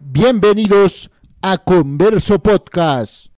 Bienvenidos a Converso Podcast.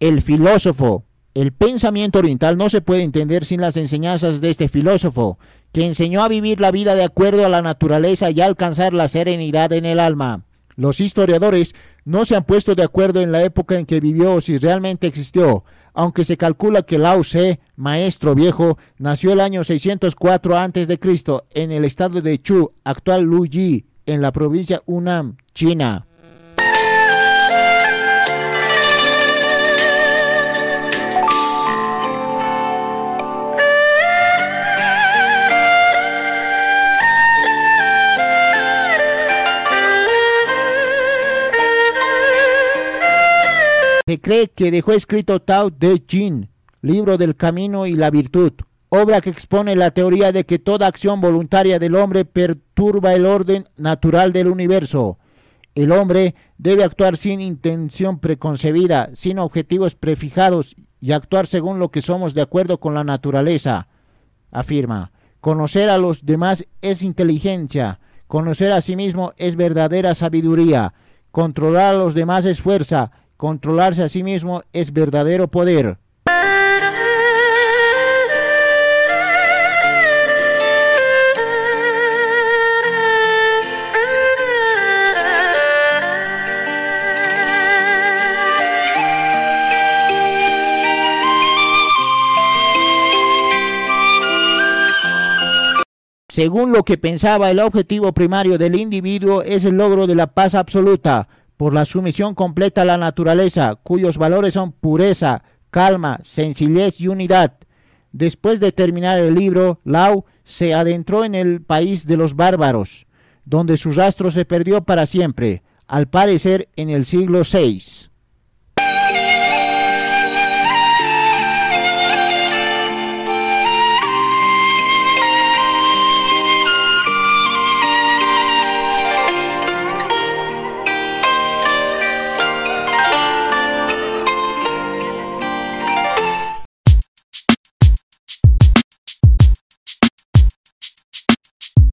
El filósofo. El pensamiento oriental no se puede entender sin las enseñanzas de este filósofo, que enseñó a vivir la vida de acuerdo a la naturaleza y a alcanzar la serenidad en el alma. Los historiadores no se han puesto de acuerdo en la época en que vivió o si realmente existió, aunque se calcula que Lao Tse, maestro viejo, nació el año 604 a.C. en el estado de Chu, actual Luyi, en la provincia Hunan, China. Se cree que dejó escrito Tao Te Ching, libro del camino y la virtud, obra que expone la teoría de que toda acción voluntaria del hombre perturba el orden natural del universo. El hombre debe actuar sin intención preconcebida, sin objetivos prefijados y actuar según lo que somos de acuerdo con la naturaleza. Afirma, conocer a los demás es inteligencia, conocer a sí mismo es verdadera sabiduría, controlar a los demás es fuerza, Controlarse a sí mismo es verdadero poder. Según lo que pensaba, el objetivo primario del individuo es el logro de la paz absoluta, por la sumisión completa a la naturaleza, cuyos valores son pureza, calma, sencillez y unidad. Después de terminar el libro, Lau se adentró en el país de los bárbaros, donde su rastro se perdió para siempre, al parecer en el siglo VI.